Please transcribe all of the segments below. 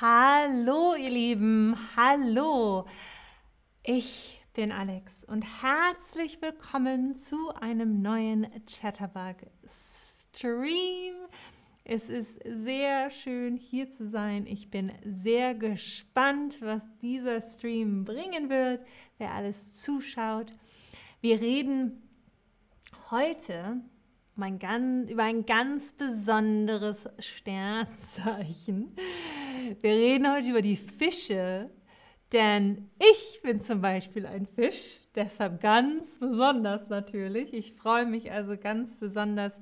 Hallo, ihr Lieben, hallo. Ich bin Alex und herzlich willkommen zu einem neuen Chatterbug Stream. Es ist sehr schön hier zu sein. Ich bin sehr gespannt, was dieser Stream bringen wird, wer alles zuschaut. Wir reden heute mein ganz, über ein ganz besonderes Sternzeichen. Wir reden heute über die Fische, denn ich bin zum Beispiel ein Fisch, deshalb ganz besonders natürlich. Ich freue mich also ganz besonders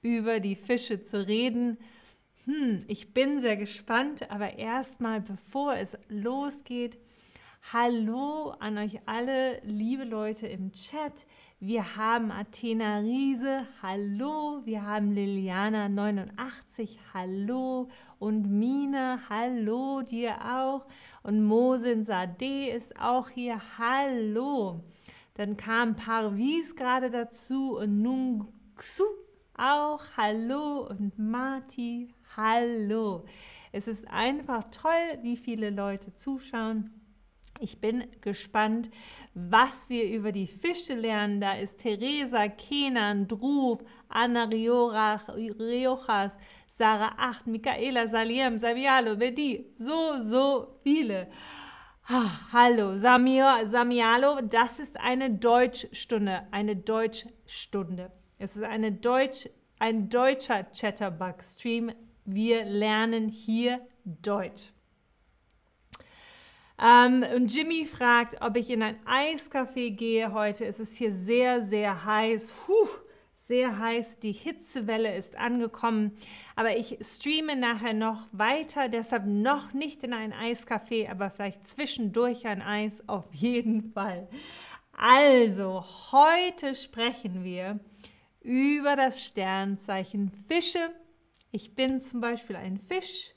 über die Fische zu reden. Hm, ich bin sehr gespannt, aber erstmal, bevor es losgeht, hallo an euch alle, liebe Leute im Chat. Wir haben Athena Riese, hallo. Wir haben Liliana 89, hallo. Und Mina, hallo dir auch. Und Mosin Sade ist auch hier, hallo. Dann kam Parvis gerade dazu und Nungsu auch, hallo. Und Marti, hallo. Es ist einfach toll, wie viele Leute zuschauen. Ich bin gespannt, was wir über die Fische lernen. Da ist Theresa, Kenan, Druf, Anna Riojas, Sarah Acht, Michaela Saliem, Savialo, Bedi, so, so viele. hallo, Samir, Samialo, das ist eine Deutschstunde, eine Deutschstunde. Es ist eine Deutsch, ein deutscher Chatterbug-Stream. Wir lernen hier Deutsch. Ähm, und Jimmy fragt, ob ich in ein Eiscafé gehe heute. Es ist hier sehr, sehr heiß. Puh, sehr heiß. Die Hitzewelle ist angekommen. Aber ich streame nachher noch weiter. Deshalb noch nicht in ein Eiscafé, aber vielleicht zwischendurch ein Eis auf jeden Fall. Also, heute sprechen wir über das Sternzeichen Fische. Ich bin zum Beispiel ein Fisch.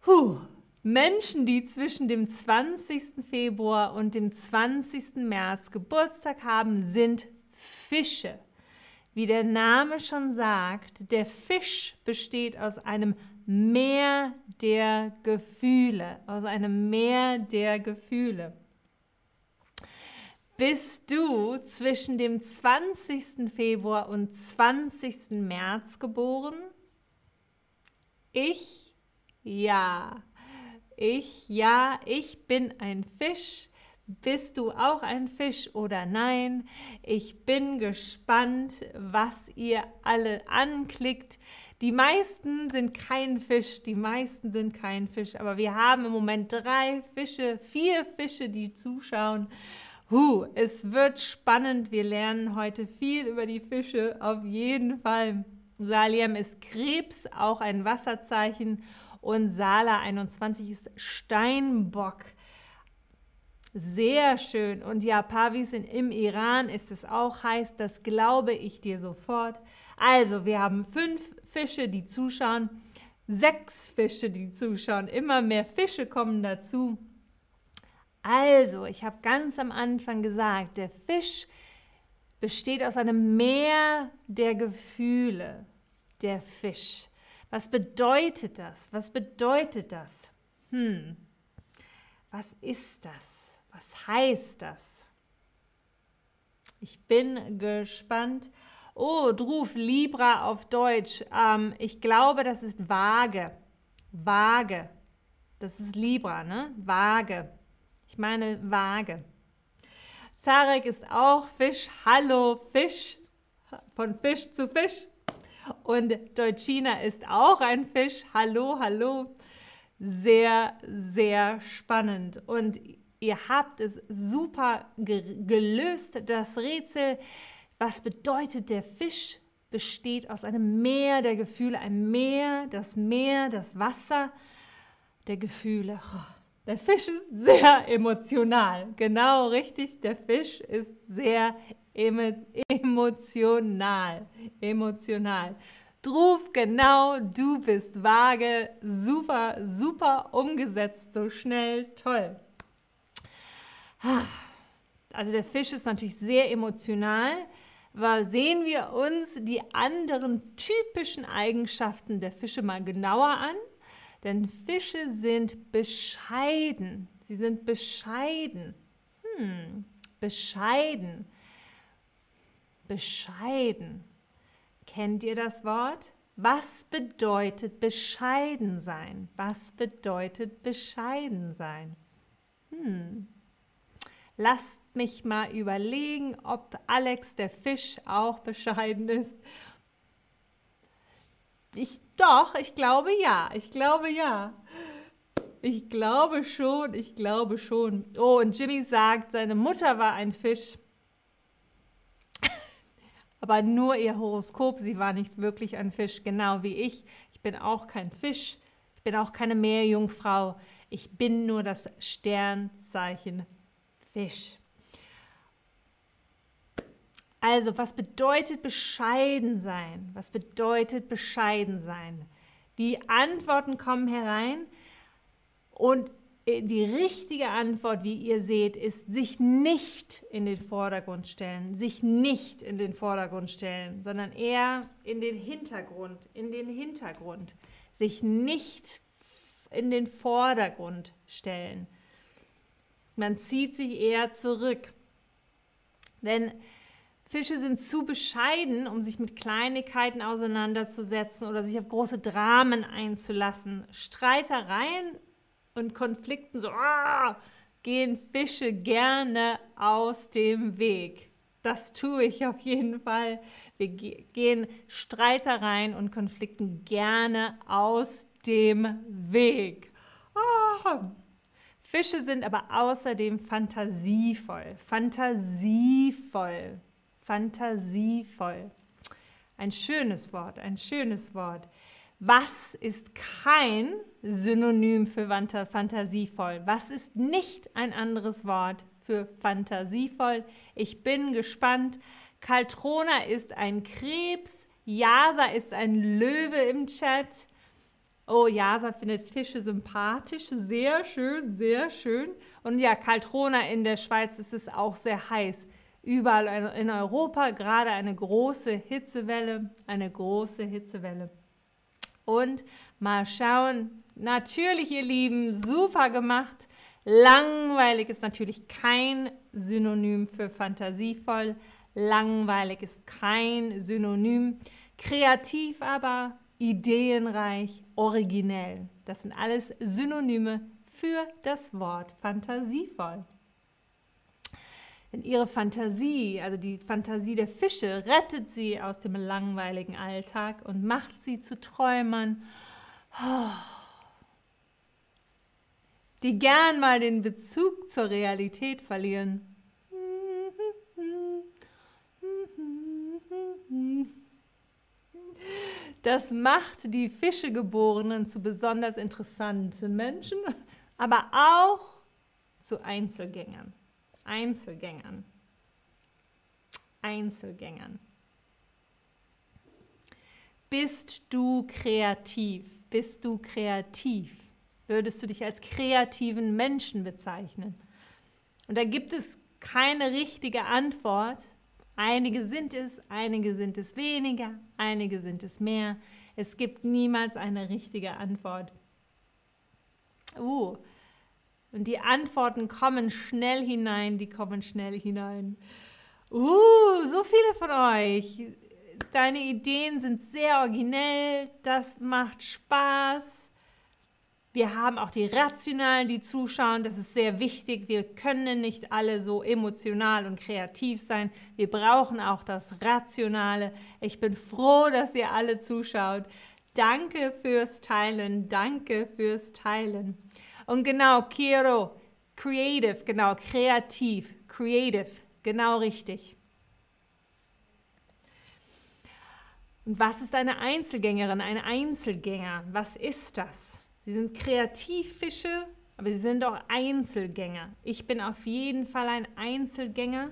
Puh, Menschen, die zwischen dem 20. Februar und dem 20. März Geburtstag haben, sind Fische. Wie der Name schon sagt, der Fisch besteht aus einem Meer der Gefühle, aus einem Meer der Gefühle. Bist du zwischen dem 20. Februar und 20. März geboren? Ich ja. Ich, ja, ich bin ein Fisch. Bist du auch ein Fisch oder nein? Ich bin gespannt, was ihr alle anklickt. Die meisten sind kein Fisch, die meisten sind kein Fisch, aber wir haben im Moment drei Fische, vier Fische, die zuschauen. Huh, es wird spannend. Wir lernen heute viel über die Fische, auf jeden Fall. Saliam ist Krebs, auch ein Wasserzeichen und Sala 21 ist Steinbock. Sehr schön. Und ja, Pavis im Iran ist es auch heiß, das glaube ich dir sofort. Also, wir haben fünf Fische, die zuschauen, sechs Fische, die zuschauen, immer mehr Fische kommen dazu. Also, ich habe ganz am Anfang gesagt, der Fisch besteht aus einem Meer der Gefühle, der Fisch. Was bedeutet das? Was bedeutet das? Hm, was ist das? Was heißt das? Ich bin gespannt. Oh, Druf, Libra auf Deutsch. Ähm, ich glaube, das ist vage. Vage. Das ist Libra, ne? Vage. Ich meine vage. Zarek ist auch Fisch. Hallo, Fisch. Von Fisch zu Fisch. Und Deutschina ist auch ein Fisch. Hallo, hallo. Sehr, sehr spannend. Und ihr habt es super ge gelöst, das Rätsel. Was bedeutet der Fisch? Besteht aus einem Meer der Gefühle, ein Meer, das Meer, das Wasser der Gefühle. Der Fisch ist sehr emotional. Genau richtig, der Fisch ist sehr emotional. Emotional. Druf, genau, du bist vage. Super, super umgesetzt, so schnell, toll. Also der Fisch ist natürlich sehr emotional. Aber sehen wir uns die anderen typischen Eigenschaften der Fische mal genauer an, Denn Fische sind bescheiden. Sie sind bescheiden. Hm, bescheiden. Bescheiden. Kennt ihr das Wort? Was bedeutet bescheiden sein? Was bedeutet bescheiden sein? Hm. Lasst mich mal überlegen, ob Alex der Fisch auch bescheiden ist. Ich doch, ich glaube ja. Ich glaube ja. Ich glaube schon, ich glaube schon. Oh, und Jimmy sagt, seine Mutter war ein Fisch. Aber nur ihr Horoskop, sie war nicht wirklich ein Fisch, genau wie ich. Ich bin auch kein Fisch. Ich bin auch keine Meerjungfrau. Ich bin nur das Sternzeichen Fisch. Also, was bedeutet bescheiden sein? Was bedeutet bescheiden sein? Die Antworten kommen herein und die richtige Antwort, wie ihr seht, ist sich nicht in den Vordergrund stellen, sich nicht in den Vordergrund stellen, sondern eher in den Hintergrund, in den Hintergrund, sich nicht in den Vordergrund stellen. Man zieht sich eher zurück. Denn Fische sind zu bescheiden, um sich mit Kleinigkeiten auseinanderzusetzen oder sich auf große Dramen einzulassen. Streitereien und Konflikten so oh, gehen Fische gerne aus dem Weg. Das tue ich auf jeden Fall. Wir gehen Streitereien und Konflikten gerne aus dem Weg. Oh, Fische sind aber außerdem fantasievoll, fantasievoll, fantasievoll. Ein schönes Wort, ein schönes Wort. Was ist kein Synonym für fantasievoll? Was ist nicht ein anderes Wort für fantasievoll? Ich bin gespannt. Kaltrona ist ein Krebs, Jasa ist ein Löwe im Chat. Oh, Jasa findet Fische sympathisch. Sehr schön, sehr schön. Und ja, Kaltrona in der Schweiz ist es auch sehr heiß. Überall in Europa gerade eine große Hitzewelle, eine große Hitzewelle. Und mal schauen, natürlich, ihr Lieben, super gemacht. Langweilig ist natürlich kein Synonym für fantasievoll. Langweilig ist kein Synonym. Kreativ aber ideenreich, originell. Das sind alles Synonyme für das Wort fantasievoll. Denn ihre Fantasie, also die Fantasie der Fische, rettet sie aus dem langweiligen Alltag und macht sie zu Träumern, die gern mal den Bezug zur Realität verlieren. Das macht die Fischegeborenen zu besonders interessanten Menschen, aber auch zu Einzelgängern. Einzelgängern. Einzelgängern. Bist du kreativ? Bist du kreativ? Würdest du dich als kreativen Menschen bezeichnen? Und da gibt es keine richtige Antwort, Einige sind es, einige sind es weniger, einige sind es mehr. Es gibt niemals eine richtige Antwort. Uh, und die Antworten kommen schnell hinein, die kommen schnell hinein. Uh, so viele von euch. Deine Ideen sind sehr originell, das macht Spaß. Wir haben auch die Rationalen, die zuschauen. Das ist sehr wichtig. Wir können nicht alle so emotional und kreativ sein. Wir brauchen auch das Rationale. Ich bin froh, dass ihr alle zuschaut. Danke fürs Teilen. Danke fürs Teilen. Und genau, Kiro, creative, genau, kreativ, creative, genau richtig. Und was ist eine Einzelgängerin, ein Einzelgänger? Was ist das? Sie sind Kreativfische, aber sie sind auch Einzelgänger. Ich bin auf jeden Fall ein Einzelgänger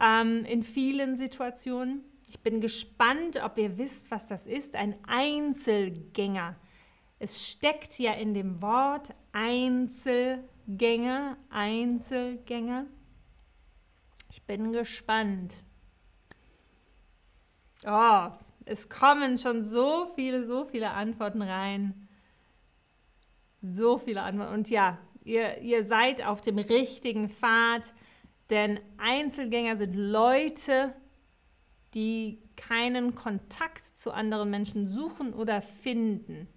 ähm, in vielen Situationen. Ich bin gespannt, ob ihr wisst, was das ist. Ein Einzelgänger. Es steckt ja in dem Wort Einzelgänger, Einzelgänger. Ich bin gespannt. Oh, es kommen schon so viele, so viele Antworten rein. So viele Antworten. Und ja, ihr, ihr seid auf dem richtigen Pfad, denn Einzelgänger sind Leute, die keinen Kontakt zu anderen Menschen suchen oder finden.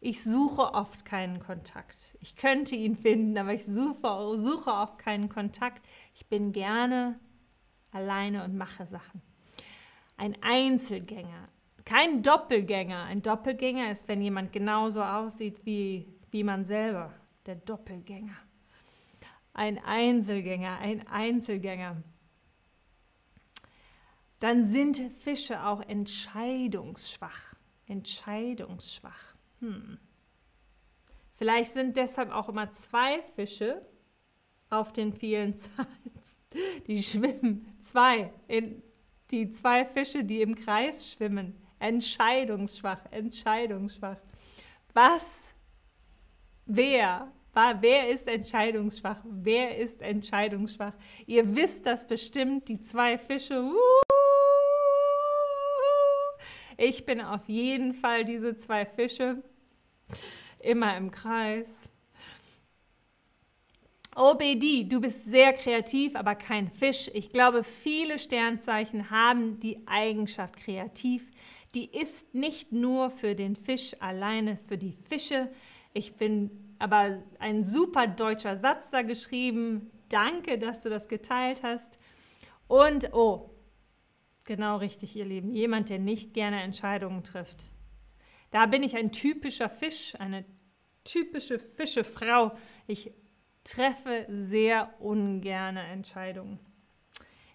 Ich suche oft keinen Kontakt. Ich könnte ihn finden, aber ich suche, suche oft keinen Kontakt. Ich bin gerne alleine und mache Sachen. Ein Einzelgänger, kein Doppelgänger. Ein Doppelgänger ist, wenn jemand genauso aussieht wie, wie man selber. Der Doppelgänger. Ein Einzelgänger, ein Einzelgänger. Dann sind Fische auch entscheidungsschwach. Entscheidungsschwach. Hm. Vielleicht sind deshalb auch immer zwei Fische auf den vielen Sites. Die schwimmen. Zwei. In, die zwei Fische, die im Kreis schwimmen. Entscheidungsschwach, entscheidungsschwach. Was? Wer? Wer ist entscheidungsschwach? Wer ist entscheidungsschwach? Ihr wisst das bestimmt, die zwei Fische. Ich bin auf jeden Fall diese zwei Fische. Immer im Kreis. OBD, du bist sehr kreativ, aber kein Fisch. Ich glaube, viele Sternzeichen haben die Eigenschaft kreativ. Die ist nicht nur für den Fisch alleine, für die Fische. Ich bin aber ein super deutscher Satz da geschrieben. Danke, dass du das geteilt hast. Und, oh, Genau richtig, ihr Lieben. Jemand, der nicht gerne Entscheidungen trifft. Da bin ich ein typischer Fisch, eine typische Fischefrau. Ich treffe sehr ungerne Entscheidungen.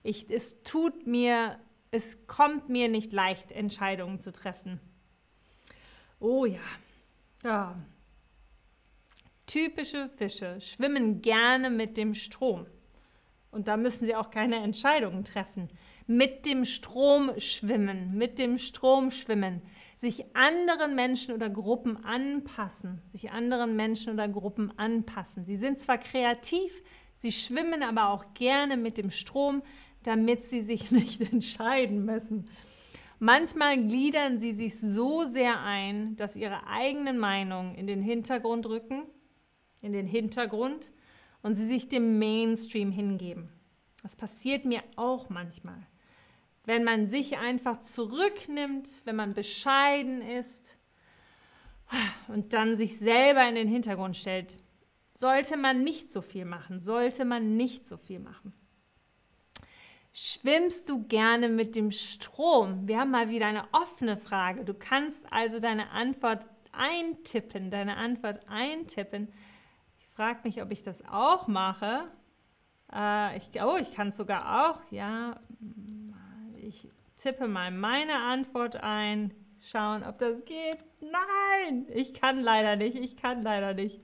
Ich, es tut mir, es kommt mir nicht leicht, Entscheidungen zu treffen. Oh ja. ja. Typische Fische schwimmen gerne mit dem Strom. Und da müssen sie auch keine Entscheidungen treffen mit dem Strom schwimmen, mit dem Strom schwimmen, sich anderen Menschen oder Gruppen anpassen, sich anderen Menschen oder Gruppen anpassen. Sie sind zwar kreativ, sie schwimmen aber auch gerne mit dem Strom, damit sie sich nicht entscheiden müssen. Manchmal gliedern sie sich so sehr ein, dass ihre eigenen Meinungen in den Hintergrund rücken, in den Hintergrund und sie sich dem Mainstream hingeben. Das passiert mir auch manchmal wenn man sich einfach zurücknimmt, wenn man bescheiden ist und dann sich selber in den Hintergrund stellt, sollte man nicht so viel machen, sollte man nicht so viel machen. Schwimmst du gerne mit dem Strom? Wir haben mal wieder eine offene Frage. Du kannst also deine Antwort eintippen, deine Antwort eintippen. Ich frage mich, ob ich das auch mache. Äh, ich, oh, ich kann es sogar auch. Ja, ich tippe mal meine Antwort ein, schauen, ob das geht. Nein, ich kann leider nicht, ich kann leider nicht.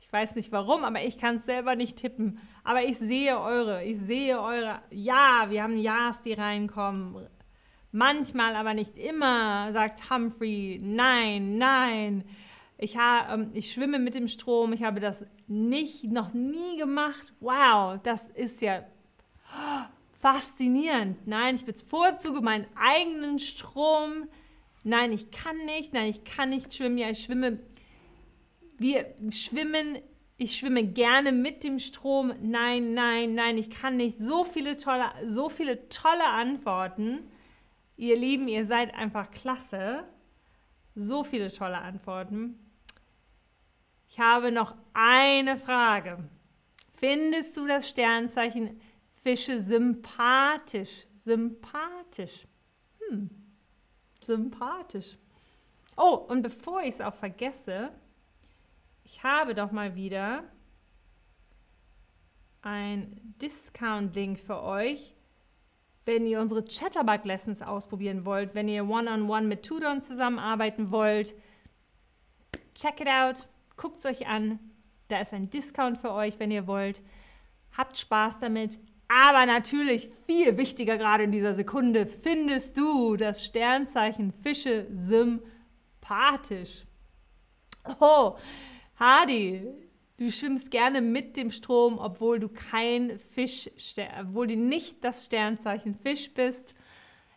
Ich weiß nicht warum, aber ich kann es selber nicht tippen. Aber ich sehe eure, ich sehe eure. Ja, wir haben Ja's, die reinkommen. Manchmal, aber nicht immer, sagt Humphrey. Nein, nein. Ich, ha, ähm, ich schwimme mit dem Strom. Ich habe das nicht, noch nie gemacht. Wow, das ist ja faszinierend. Nein, ich bevorzuge meinen eigenen Strom. Nein, ich kann nicht. Nein, ich kann nicht schwimmen. Ja, ich schwimme. Wir schwimmen. Ich schwimme gerne mit dem Strom. Nein, nein, nein, ich kann nicht. So viele tolle, so viele tolle Antworten. Ihr Lieben, ihr seid einfach klasse. So viele tolle Antworten. Ich habe noch eine Frage. Findest du das Sternzeichen Fische sympathisch. Sympathisch. Hm. Sympathisch. Oh, und bevor ich es auch vergesse, ich habe doch mal wieder ein Discount-Link für euch, wenn ihr unsere Chatterbug-Lessons ausprobieren wollt, wenn ihr One-on-One -on -one mit Tudon zusammenarbeiten wollt. Check it out, guckt es euch an. Da ist ein Discount für euch, wenn ihr wollt. Habt Spaß damit. Aber natürlich, viel wichtiger gerade in dieser Sekunde, findest du das Sternzeichen Fische sympathisch. Oh, Hadi, du schwimmst gerne mit dem Strom, obwohl du kein Fisch, obwohl du nicht das Sternzeichen Fisch bist.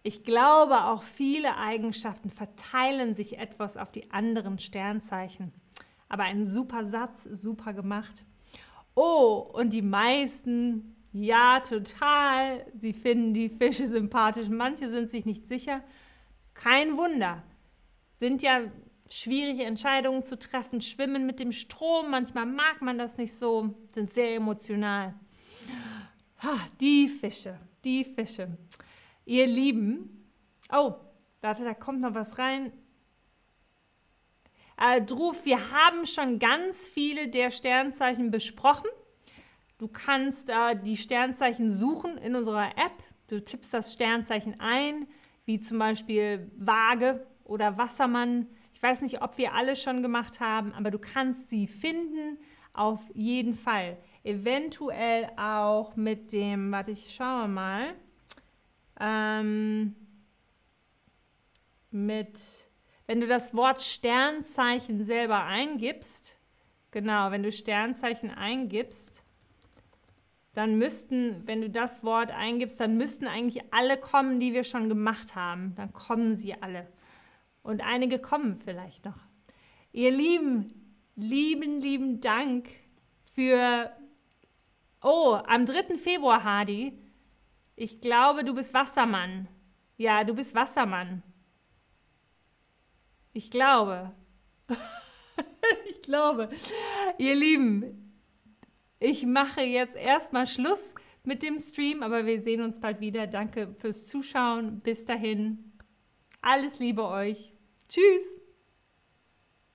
Ich glaube, auch viele Eigenschaften verteilen sich etwas auf die anderen Sternzeichen. Aber ein super Satz, super gemacht. Oh, und die meisten, ja, total. Sie finden die Fische sympathisch. Manche sind sich nicht sicher. Kein Wunder. Sind ja schwierige Entscheidungen zu treffen, schwimmen mit dem Strom. Manchmal mag man das nicht so, sind sehr emotional. Die Fische, die Fische. Ihr Lieben, oh, warte, da kommt noch was rein. Äh, Druf, wir haben schon ganz viele der Sternzeichen besprochen. Du kannst äh, die Sternzeichen suchen in unserer App. Du tippst das Sternzeichen ein, wie zum Beispiel Waage oder Wassermann. Ich weiß nicht, ob wir alle schon gemacht haben, aber du kannst sie finden, auf jeden Fall. Eventuell auch mit dem, warte, ich schaue mal, ähm, mit wenn du das Wort Sternzeichen selber eingibst, genau, wenn du Sternzeichen eingibst, dann müssten, wenn du das Wort eingibst, dann müssten eigentlich alle kommen, die wir schon gemacht haben. Dann kommen sie alle. Und einige kommen vielleicht noch. Ihr Lieben, lieben, lieben Dank für, oh, am 3. Februar, Hadi. Ich glaube, du bist Wassermann. Ja, du bist Wassermann. Ich glaube. ich glaube. Ihr Lieben, ich mache jetzt erstmal Schluss mit dem Stream, aber wir sehen uns bald wieder. Danke fürs Zuschauen. Bis dahin. Alles Liebe euch. Tschüss.